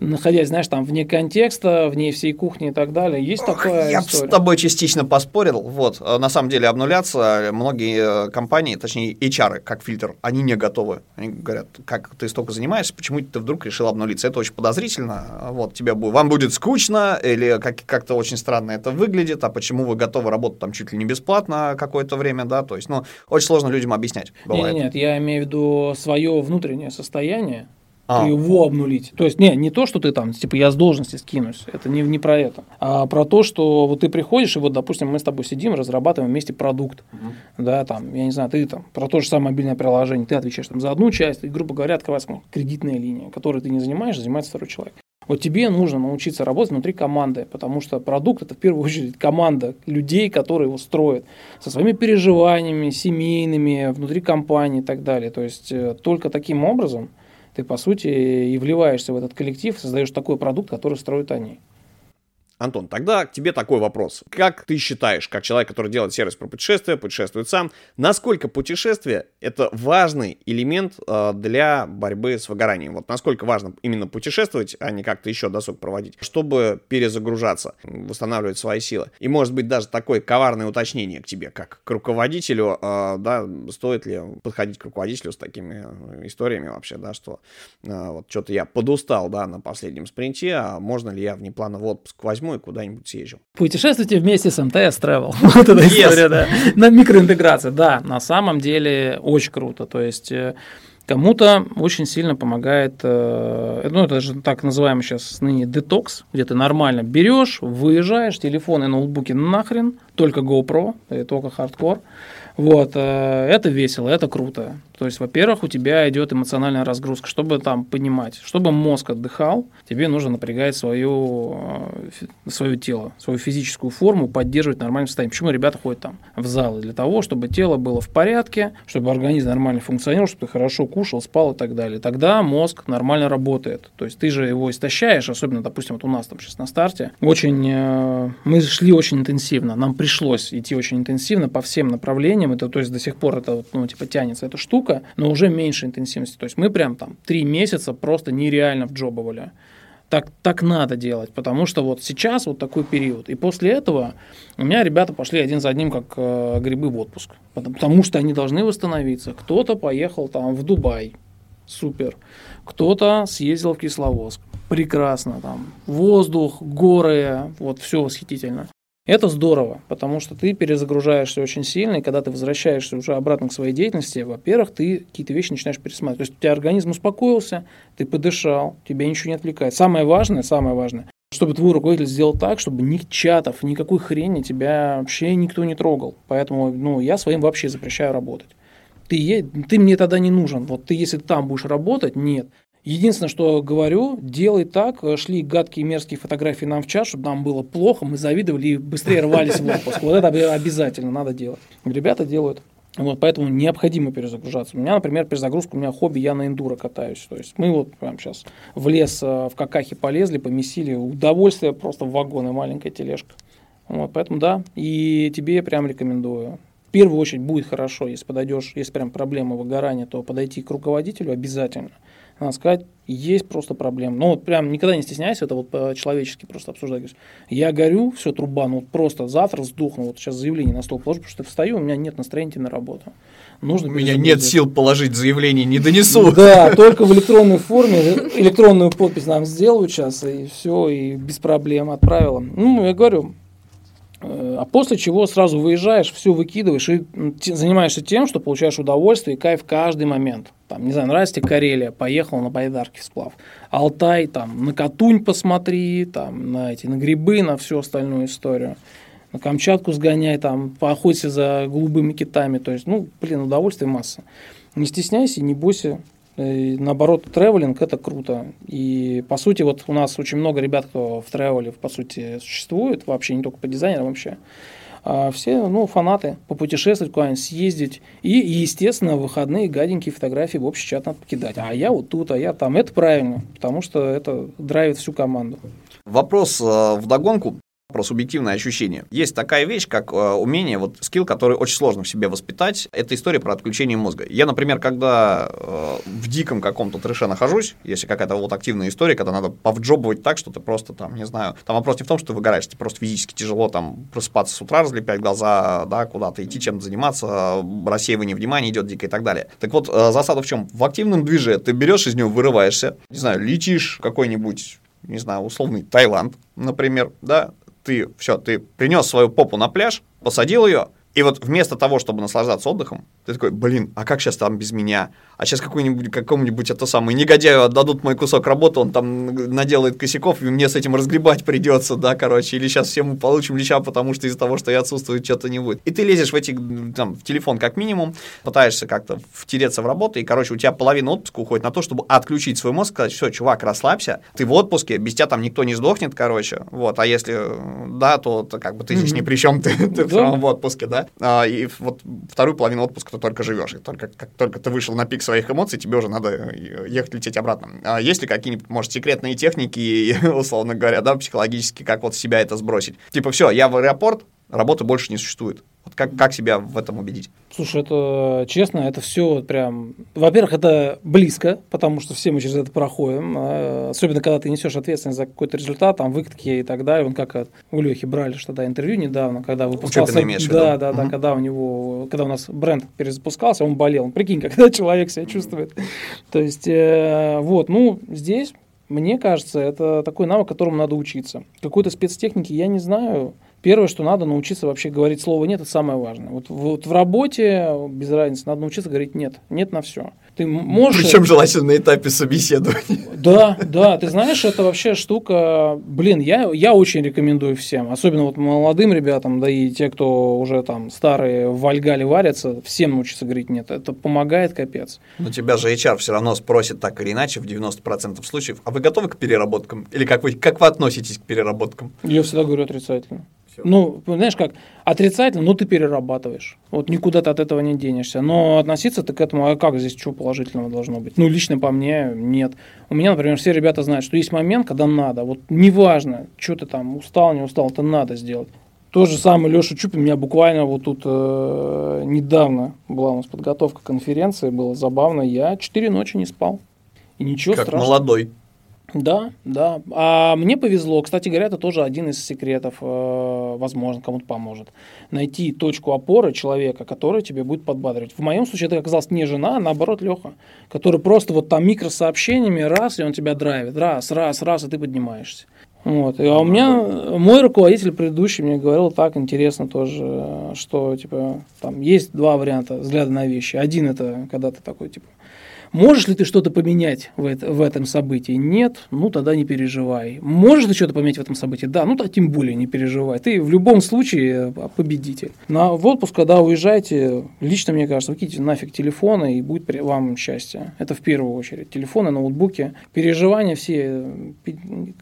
Находясь, знаешь, там вне контекста, вне всей кухни и так далее. Есть такая Я бы с история. тобой частично поспорил. Вот, э, на самом деле обнуляться многие э, компании, точнее HR, как фильтр, они не готовы. Они говорят, как ты столько занимаешься, почему ты вдруг решил обнулиться? Это очень подозрительно. Вот, тебе, вам будет скучно или как- как-то очень странно это выглядит, а почему вы готовы работать там чуть ли не бесплатно какое-то время, да, то есть, ну, очень сложно людям объяснять. Нет, Бывает. нет, я имею в виду свое внутреннее состояние, А. его обнулить. То есть, не, не то, что ты там, типа, я с должности скинусь, это не, не про это, а про то, что вот ты приходишь, и вот, допустим, мы с тобой сидим, разрабатываем вместе продукт, да, там, я не знаю, ты там, про то же самое мобильное приложение, ты отвечаешь там за одну часть, и, грубо говоря, открывается ну, кредитная линия, которой ты не занимаешься, занимается второй человек. Вот тебе нужно научиться работать внутри команды, потому что продукт это в первую очередь команда людей, которые его строят, со своими переживаниями, семейными, внутри компании и так далее. То есть э, только таким образом ты, по сути, и вливаешься в этот коллектив, создаешь такой продукт, который строят они. Антон, тогда к тебе такой вопрос. Как ты считаешь, как человек, который делает сервис про путешествия, путешествует сам, насколько путешествие – это важный элемент э, для борьбы с выгоранием? Вот насколько важно именно путешествовать, а не как-то еще досуг проводить, чтобы перезагружаться, восстанавливать свои силы? И, может быть, даже такое коварное уточнение к тебе, как к руководителю, э, да, стоит ли подходить к руководителю с такими э, историями вообще, да, что вот что-то я подустал, да, на последнем спринте, а можно ли я внеплановый отпуск возьму и куда-нибудь съезжу? Путешествуйте вместе с МТС Travel. (laughs) Вот эта история, да. На микроинтеграции, да. На самом деле очень круто. То есть э, кому-то очень сильно помогает, э, ну это же так называемый сейчас ныне детокс, где ты нормально берешь, выезжаешь, телефон и ноутбуки нахрен, только GoPro, и только хардкор. Вот, э, это весело, это круто. То есть, во-первых, у тебя идет эмоциональная разгрузка. Чтобы там понимать, чтобы мозг отдыхал, тебе нужно напрягать свою, э, свое тело, свою физическую форму, поддерживать нормальное состояние. Почему ребята ходят там в залы? Для того, чтобы тело было в порядке, чтобы организм нормально функционировал, чтобы ты хорошо кушал, спал и так далее. Тогда мозг нормально работает. То есть ты же его истощаешь, особенно, допустим, вот у нас там сейчас на старте. Очень э, мы шли очень интенсивно. Нам пришлось идти очень интенсивно по всем направлениям. Это, то есть до сих пор это ну, типа тянется эта штука, но уже меньше интенсивности. То есть мы прям там три месяца просто нереально вджобывали. Так, так надо делать, потому что вот сейчас вот такой период. И после этого у меня ребята пошли один за одним, как э, грибы в отпуск. Потому, потому что они должны восстановиться. Кто-то поехал там в Дубай. Супер. Кто-то съездил в Кисловодск. Прекрасно. Там воздух, горы, вот все восхитительно. Это здорово, потому что ты перезагружаешься очень сильно, и когда ты возвращаешься уже обратно к своей деятельности, во-первых, ты какие-то вещи начинаешь пересматривать. То есть у тебя организм успокоился, ты подышал, тебя ничего не отвлекает. Самое важное, самое важное, чтобы твой руководитель сделал так, чтобы ни чатов, никакой хрени тебя вообще никто не трогал. Поэтому ну, я своим вообще запрещаю работать. Ты, ты мне тогда не нужен. Вот ты, если там будешь работать, нет. Единственное, что говорю, делай так, э, шли гадкие мерзкие фотографии нам в чат, чтобы нам было плохо, мы завидовали и быстрее рвались в отпуск. Вот это обязательно надо делать. Ребята делают. Вот, поэтому необходимо перезагружаться. У меня, например, перезагрузка, у меня хобби, я на эндуро катаюсь. То есть мы вот прям сейчас в лес э, в какахе полезли, помесили. Удовольствие просто в вагон и маленькая тележка. Вот, поэтому да, и тебе прям рекомендую. В первую очередь будет хорошо, если подойдешь, если прям проблема выгорания, то подойти к руководителю обязательно. Надо сказать, есть просто проблема. Ну, вот прям никогда не стесняйся, это вот по-человечески просто обсуждать. Я горю, все, труба, ну, просто завтра сдохну, вот сейчас заявление на стол положу, потому что встаю, у меня нет настроения идти на работу. Нужно у меня нет сил положить заявление, не донесу. (laughs) Да, только в электронной форме, электронную подпись нам сделают сейчас, и все, и без проблем отправила. Ну, я говорю, э, а после чего сразу выезжаешь, все выкидываешь и занимаешься тем, что получаешь удовольствие и кайф каждый момент. Там, не знаю, нравится тебе Карелия, поехал на байдарке сплав. Алтай, там, на Катунь посмотри, там, на эти, на грибы, на всю остальную историю на Камчатку сгоняй, там, поохоться за голубыми китами. То есть, ну, блин, удовольствие масса. Не стесняйся, не бойся. И, э, наоборот, тревелинг – это круто. И, по сути, вот у нас очень много ребят, кто в тревеле, по сути, существует, вообще не только по дизайнерам вообще. А все, ну, фанаты, попутешествовать куда-нибудь, съездить. И, естественно, выходные гаденькие фотографии в общий чат надо покидать. А я вот тут, а я там. Это правильно, потому что это драйвит всю команду. Вопрос э, в догонку про субъективное ощущение. Есть такая вещь, как э, умение, вот скилл, который очень сложно в себе воспитать. Это история про отключение мозга. Я, например, когда э, в диком каком-то трэше нахожусь, если какая-то вот активная история, когда надо повджобывать так, что ты просто там, не знаю, там вопрос не в том, что ты выгораешь, тебе просто физически тяжело там просыпаться с утра, разлепять глаза, да, куда-то идти, чем-то заниматься, рассеивание внимания идет дико и так далее. Так вот, э, засада в чем? В активном движе ты берешь из него, вырываешься, не знаю, летишь какой-нибудь не знаю, условный Таиланд, например, да, ты все, ты принес свою попу на пляж, посадил ее, и вот вместо того, чтобы наслаждаться отдыхом, ты такой, блин, а как сейчас там без меня? А сейчас какой-нибудь, какому-нибудь это самое негодяю отдадут мой кусок работы, он там наделает косяков, и мне с этим разгребать придется, да, короче, или сейчас все мы получим леща, потому что из-за того, что я отсутствую, что-то не будет. И ты лезешь в эти, там, в телефон как минимум, пытаешься как-то втереться в работу, и, короче, у тебя половина отпуска уходит на то, чтобы отключить свой мозг, сказать, все, чувак, расслабься, ты в отпуске, без тебя там никто не сдохнет, короче, вот, а если да, то, то как бы ты здесь mm-hmm. ни при чем, ты, ты да. в отпуске, да, а, и вот вторую половину отпуска ты только живешь. И только как только ты вышел на пик своих эмоций, тебе уже надо э, ехать, лететь обратно. А есть ли какие-нибудь, может, секретные техники, (laughs) условно говоря, да, психологически, как вот себя это сбросить? Типа, все, я в аэропорт, работы больше не существует. Вот как, как себя в этом убедить? Слушай, это честно, это все прям... Во-первых, это близко, потому что все мы через это проходим. А, особенно, когда ты несешь ответственность за какой-то результат, там, выкатки и так далее. Он как у Лехи брали что то интервью недавно, когда выпускался... Имеешь да, да, да, угу. когда у него... Когда у нас бренд перезапускался, он болел. Прикинь, (laughs) когда человек себя чувствует. То есть, э, вот, ну, здесь мне кажется, это такой навык, которому надо учиться. Какой-то спецтехники я не знаю. Первое, что надо научиться вообще говорить слово «нет», это самое важное. Вот, вот в работе, без разницы, надо научиться говорить «нет». «Нет» на все. Ты можешь... Причем желательно на этапе собеседования. Да, да, ты знаешь, это вообще штука, блин, я, я очень рекомендую всем, особенно вот молодым ребятам, да и те, кто уже там старые в Вальгале варятся, всем научиться говорить «нет». Это помогает капец. Но тебя же HR все равно спросит так или иначе в 90% случаев, а вы готовы к переработкам? Или как вы, как вы относитесь к переработкам? Я всегда говорю отрицательно. Ну, знаешь как, отрицательно, ну ты перерабатываешь. Вот никуда ты от этого не денешься. Но относиться ты к этому, а как здесь что положительного должно быть? Ну, лично по мне, нет. У меня, например, все ребята знают, что есть момент, когда надо. Вот неважно, что ты там устал, не устал, это надо сделать. То же самое Леша Чупин, у меня буквально вот тут э, недавно была у нас подготовка конференции, было забавно, я четыре ночи не спал. И ничего как страшного. молодой. Да, да. А мне повезло. Кстати говоря, это тоже один из секретов, э, возможно, кому-то поможет. Найти точку опоры человека, который тебе будет подбадривать. В моем случае это оказалось не жена, а наоборот Леха, который просто вот там микросообщениями раз, и он тебя драйвит. Раз, раз, раз, и ты поднимаешься. Вот. А у меня мой руководитель предыдущий мне говорил так интересно тоже, что типа там есть два варианта взгляда на вещи. Один это когда ты такой типа Можешь ли ты что-то поменять в, это, в этом событии? Нет, ну тогда не переживай. Можешь ты что-то поменять в этом событии? Да, ну тогда тем более не переживай. Ты в любом случае э, победитель. На, в отпуск, когда уезжаете, лично мне кажется, выкиньте нафиг телефоны и будет вам счастье. Это в первую очередь. Телефоны, ноутбуки, переживания все.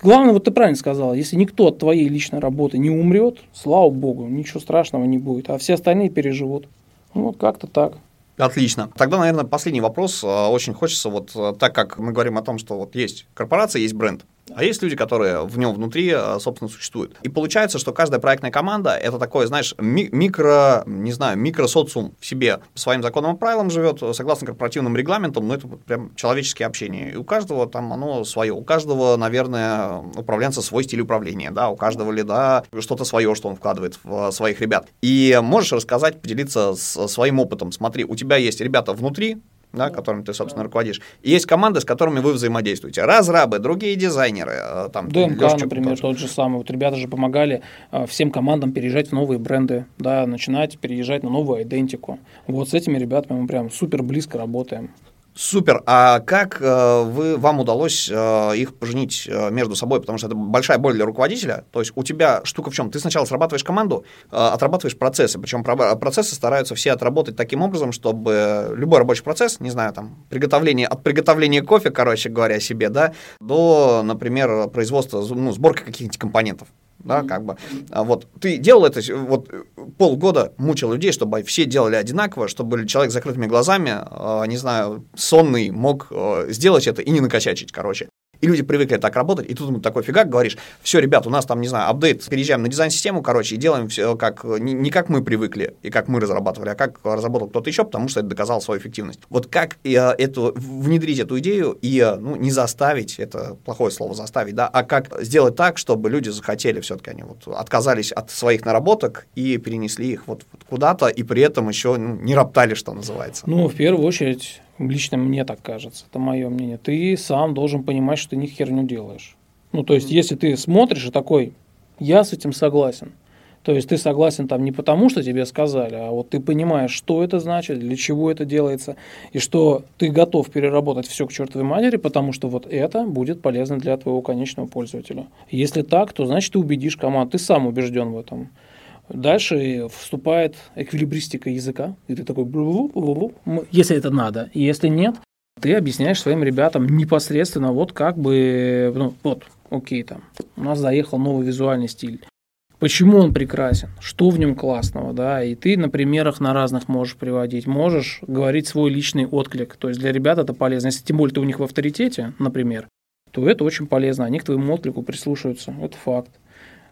Главное, вот ты правильно сказал, если никто от твоей личной работы не умрет, слава богу, ничего страшного не будет, а все остальные переживут. Ну, вот как-то так. Отлично. Тогда, наверное, последний вопрос. Очень хочется, вот так как мы говорим о том, что вот есть корпорация, есть бренд. А есть люди, которые в нем внутри, э, собственно, существуют. И получается, что каждая проектная команда — это такой, знаешь, ми- микро, не знаю, микросоциум в себе по своим законам и правилам живет, согласно корпоративным регламентам, но это прям человеческие общения. И у каждого там оно свое. У каждого, наверное, управленца свой стиль управления, да, у каждого лида что-то свое, что он вкладывает в своих ребят. И можешь рассказать, поделиться с своим опытом. Смотри, у тебя есть ребята внутри, да, которыми ты, собственно, руководишь. И есть команды, с которыми вы взаимодействуете. Разрабы, другие дизайнеры. э, Там, ДМК, например, тот же самый. Вот ребята же помогали э, всем командам переезжать в новые бренды, да, начинать переезжать на новую идентику. Вот с этими ребятами мы прям супер близко работаем. Супер. А как э, вы, вам удалось э, их поженить э, между собой? Потому что это большая боль для руководителя. То есть у тебя штука в чем? Ты сначала срабатываешь команду, отрабатываешь процессы. Причем процессы стараются все отработать таким образом, чтобы любой рабочий процесс, не знаю, там, приготовление, от приготовления кофе, короче говоря, себе, да, до, например, производства, ну, сборки каких-нибудь компонентов да, как бы. А вот ты делал это, вот полгода мучил людей, чтобы все делали одинаково, чтобы человек с закрытыми глазами, а, не знаю, сонный мог а, сделать это и не накосячить, короче. И люди привыкли так работать, и тут ему такой фигак говоришь, все, ребят, у нас там, не знаю, апдейт, переезжаем на дизайн-систему, короче, и делаем все как, не, не как мы привыкли и как мы разрабатывали, а как разработал кто-то еще, потому что это доказал свою эффективность. Вот как э, эту, внедрить эту идею и э, ну, не заставить, это плохое слово заставить, да, а как сделать так, чтобы люди захотели все-таки, они вот отказались от своих наработок и перенесли их вот куда-то, и при этом еще ну, не роптали, что называется. Ну, в первую очередь, Лично мне так кажется, это мое мнение. Ты сам должен понимать, что ты ни херню делаешь. Ну, то есть, если ты смотришь и такой, я с этим согласен. То есть ты согласен там не потому, что тебе сказали, а вот ты понимаешь, что это значит, для чего это делается, и что ты готов переработать все к чертовой матери, потому что вот это будет полезно для твоего конечного пользователя. Если так, то значит ты убедишь команду, ты сам убежден в этом. Дальше вступает эквилибристика языка, и ты такой, если это надо, если нет, ты объясняешь своим ребятам непосредственно, вот как бы, ну, вот, окей, там, у нас заехал новый визуальный стиль. Почему он прекрасен? Что в нем классного, да? И ты на примерах на разных можешь приводить, можешь говорить свой личный отклик. То есть для ребят это полезно. Если тем более ты у них в авторитете, например, то это очень полезно. Они к твоему отклику прислушаются. Это факт.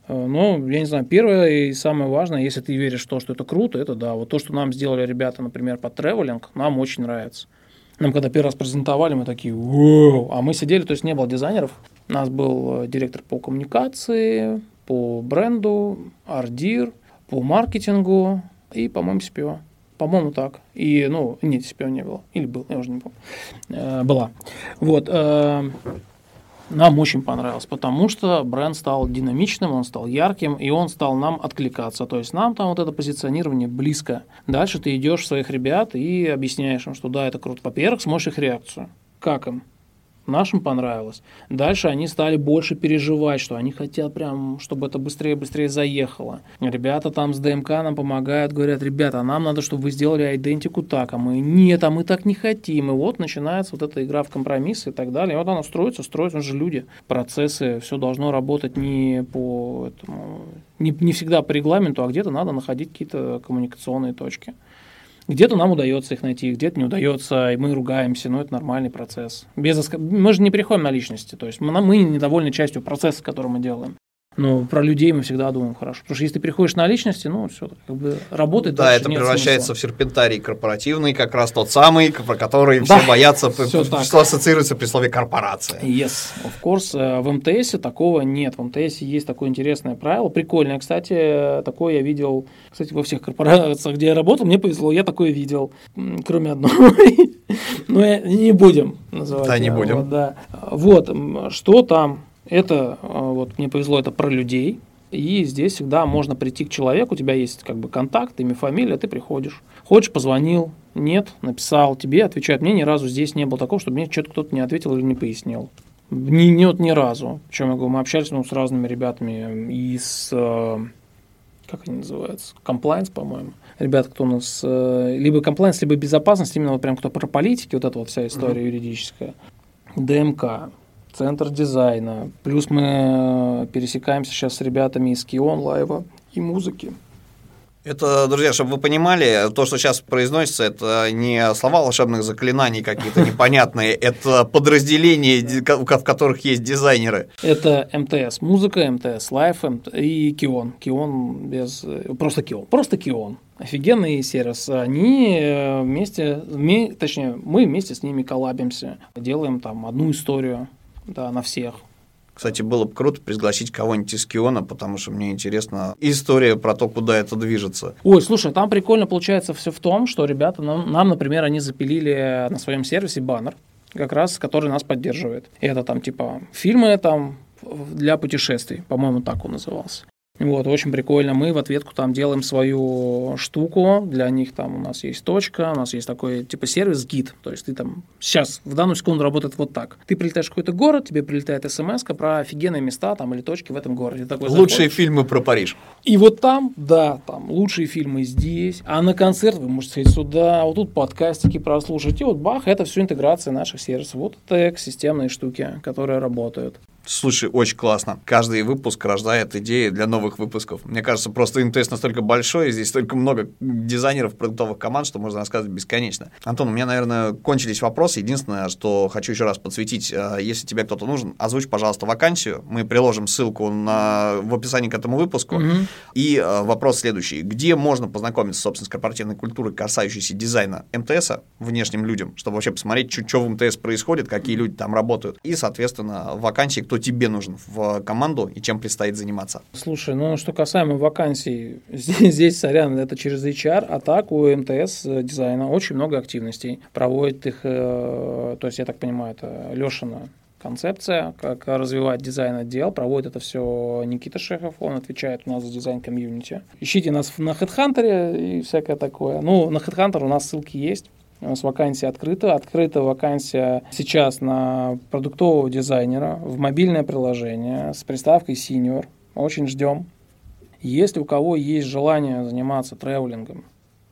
Но, я не знаю, первое и самое важное, если ты веришь в то, что это круто, это да. Вот то, что нам сделали ребята, например, по тревелинг, нам очень нравится. Нам когда первый раз презентовали, мы такие, Воу! а мы сидели, то есть не было дизайнеров. У нас был э, директор по коммуникации, по бренду, ардир, по маркетингу и, по-моему, CPO. По-моему, так. И, ну, нет, CPO не было. Или был, я уже не помню. Э, была. Вот. Нам очень понравилось, потому что бренд стал динамичным, он стал ярким, и он стал нам откликаться. То есть нам там вот это позиционирование близко. Дальше ты идешь своих ребят и объясняешь им, что да, это круто. Во-первых, смотришь их реакцию. Как им? Нашим понравилось. Дальше они стали больше переживать, что они хотят прям, чтобы это быстрее-быстрее заехало. Ребята там с ДМК нам помогают, говорят, ребята, нам надо, чтобы вы сделали идентику так, а мы нет, а мы так не хотим. И вот начинается вот эта игра в компромиссы и так далее. И вот она строится, строится, же люди, процессы, все должно работать не по этому, не, не всегда по регламенту, а где-то надо находить какие-то коммуникационные точки. Где-то нам удается их найти, где-то не удается, и мы ругаемся, но это нормальный процесс. Без Мы же не переходим на личности, то есть мы, мы недовольны частью процесса, который мы делаем. Но про людей мы всегда думаем хорошо. Потому что если ты приходишь на личности, ну, все как бы работает. Да, это превращается смысла. в серпентарий корпоративный, как раз тот самый, про который да, все боятся, все что ассоциируется при слове корпорация. Yes, of course. Э, в МТС такого нет. В МТС есть такое интересное правило. Прикольное, кстати, такое я видел, кстати, во всех корпорациях, где я работал, мне повезло, я такое видел, кроме одной. (laughs) Но не будем называть. Да, не будем. Вот, что там это, а, вот мне повезло, это про людей. И здесь всегда можно прийти к человеку, у тебя есть как бы контакт, имя, фамилия, ты приходишь. Хочешь, позвонил, нет, написал, тебе отвечают. Мне ни разу здесь не было такого, чтобы мне что-то кто-то не ответил или не пояснил. Ни, ни, вот ни разу. Причем я говорю, мы общались ну, с разными ребятами из, э, как они называются, комплайнс, по-моему. Ребята, кто у нас, э, либо комплайнс, либо безопасность, именно вот прям кто про политики, вот эта вот вся история mm-hmm. юридическая. ДМК, центр дизайна. Плюс мы э, пересекаемся сейчас с ребятами из Кион Лайва и музыки. Это, друзья, чтобы вы понимали, то, что сейчас произносится, это не слова волшебных заклинаний какие-то (laughs) непонятные, это подразделения, в которых есть дизайнеры. Это МТС музыка, МТС Live и Кион. Кион без... Просто Кион. Просто Кион. Офигенный сервис. Они э, вместе, точнее, мы вместе с ними коллабимся, делаем там одну историю да, на всех. Кстати, было бы круто пригласить кого-нибудь из Киона, потому что мне интересна история про то, куда это движется. Ой, слушай, там прикольно получается все в том, что ребята нам, нам например, они запилили на своем сервисе баннер, как раз, который нас поддерживает. И это там типа фильмы там для путешествий, по-моему, так он назывался. Вот, очень прикольно. Мы в ответку там делаем свою штуку. Для них там у нас есть точка, у нас есть такой типа сервис гид. То есть ты там сейчас в данную секунду работает вот так. Ты прилетаешь в какой-то город, тебе прилетает смс про офигенные места там или точки в этом городе. такой лучшие заходишь. фильмы про Париж. И вот там, да, там лучшие фильмы здесь. А на концерт вы можете сходить сюда, вот тут подкастики прослушать. И вот бах, это все интеграция наших сервисов. Вот это системные штуки, которые работают. Слушай, очень классно. Каждый выпуск рождает идеи для новых выпусков. Мне кажется, просто МТС настолько большой, здесь столько много дизайнеров, продуктовых команд, что можно рассказывать бесконечно. Антон, у меня, наверное, кончились вопросы. Единственное, что хочу еще раз подсветить, э, если тебе кто-то нужен, озвучь, пожалуйста, вакансию. Мы приложим ссылку на, в описании к этому выпуску. Угу. И э, вопрос следующий. Где можно познакомиться, собственно, с корпоративной культурой, касающейся дизайна МТСа внешним людям, чтобы вообще посмотреть, что в МТС происходит, какие люди там работают. И, соответственно, вакансии, кто тебе нужен в команду и чем предстоит заниматься? Слушай, ну что касаемо вакансий, (laughs) здесь, здесь сорян, это через HR, а так у МТС э, дизайна очень много активностей. Проводит их, э, то есть я так понимаю, это Лешина концепция, как развивать дизайн отдел. Проводит это все Никита Шехов, он отвечает у нас за дизайн комьюнити. Ищите нас на HeadHunter и всякое такое. Ну, на HeadHunter у нас ссылки есть. У нас вакансия открыта. Открыта вакансия сейчас на продуктового дизайнера в мобильное приложение с приставкой Senior. Очень ждем. Если у кого есть желание заниматься тревелингом,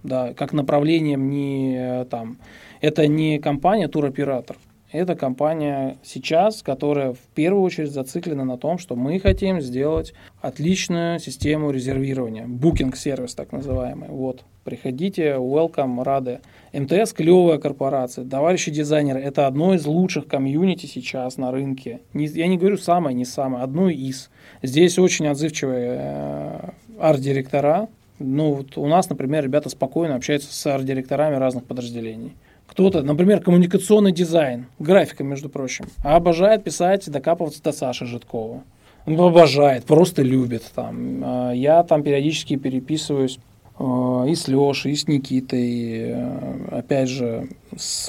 да, как направлением не там, это не компания туроператор, это компания сейчас, которая в первую очередь зациклена на том, что мы хотим сделать отличную систему резервирования, букинг-сервис так называемый. Вот, приходите, welcome, рады. МТС – клевая корпорация. Товарищи дизайнеры – это одно из лучших комьюнити сейчас на рынке. Не, я не говорю самое, не самое, одно из. Здесь очень отзывчивые э, арт-директора. Ну, вот у нас, например, ребята спокойно общаются с арт-директорами разных подразделений. Кто-то, например, коммуникационный дизайн, графика, между прочим, обожает писать, докапываться до Саши Житкова. Он обожает, просто любит. Там. А я там периодически переписываюсь э, и с Лешей, и с Никитой, и, э, опять же, с,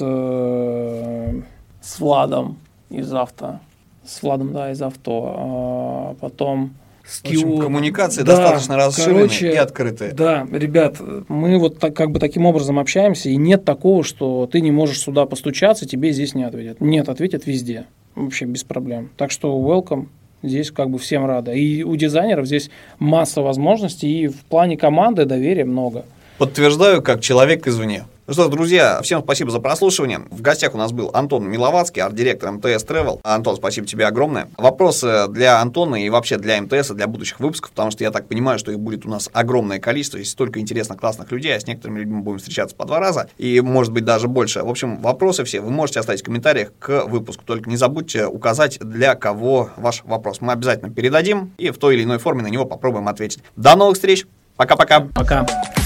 с Владом из авто. С Владом, да, из авто. А потом Скилл. коммуникации да, достаточно расширенные короче, и открытые. Да, ребят, мы вот так, как бы таким образом общаемся, и нет такого, что ты не можешь сюда постучаться, тебе здесь не ответят. Нет, ответят везде. Вообще без проблем. Так что welcome. Здесь как бы всем рада. И у дизайнеров здесь масса возможностей, и в плане команды доверия много. Подтверждаю, как человек извне. Ну что, друзья, всем спасибо за прослушивание. В гостях у нас был Антон Миловацкий, арт-директор МТС Travel. Антон, спасибо тебе огромное. Вопросы для Антона и вообще для МТС, для будущих выпусков, потому что я так понимаю, что их будет у нас огромное количество, есть столько интересных, классных людей, а с некоторыми людьми будем встречаться по два раза, и может быть даже больше. В общем, вопросы все вы можете оставить в комментариях к выпуску, только не забудьте указать, для кого ваш вопрос. Мы обязательно передадим и в той или иной форме на него попробуем ответить. До новых встреч! Пока-пока! Пока! -пока. Пока.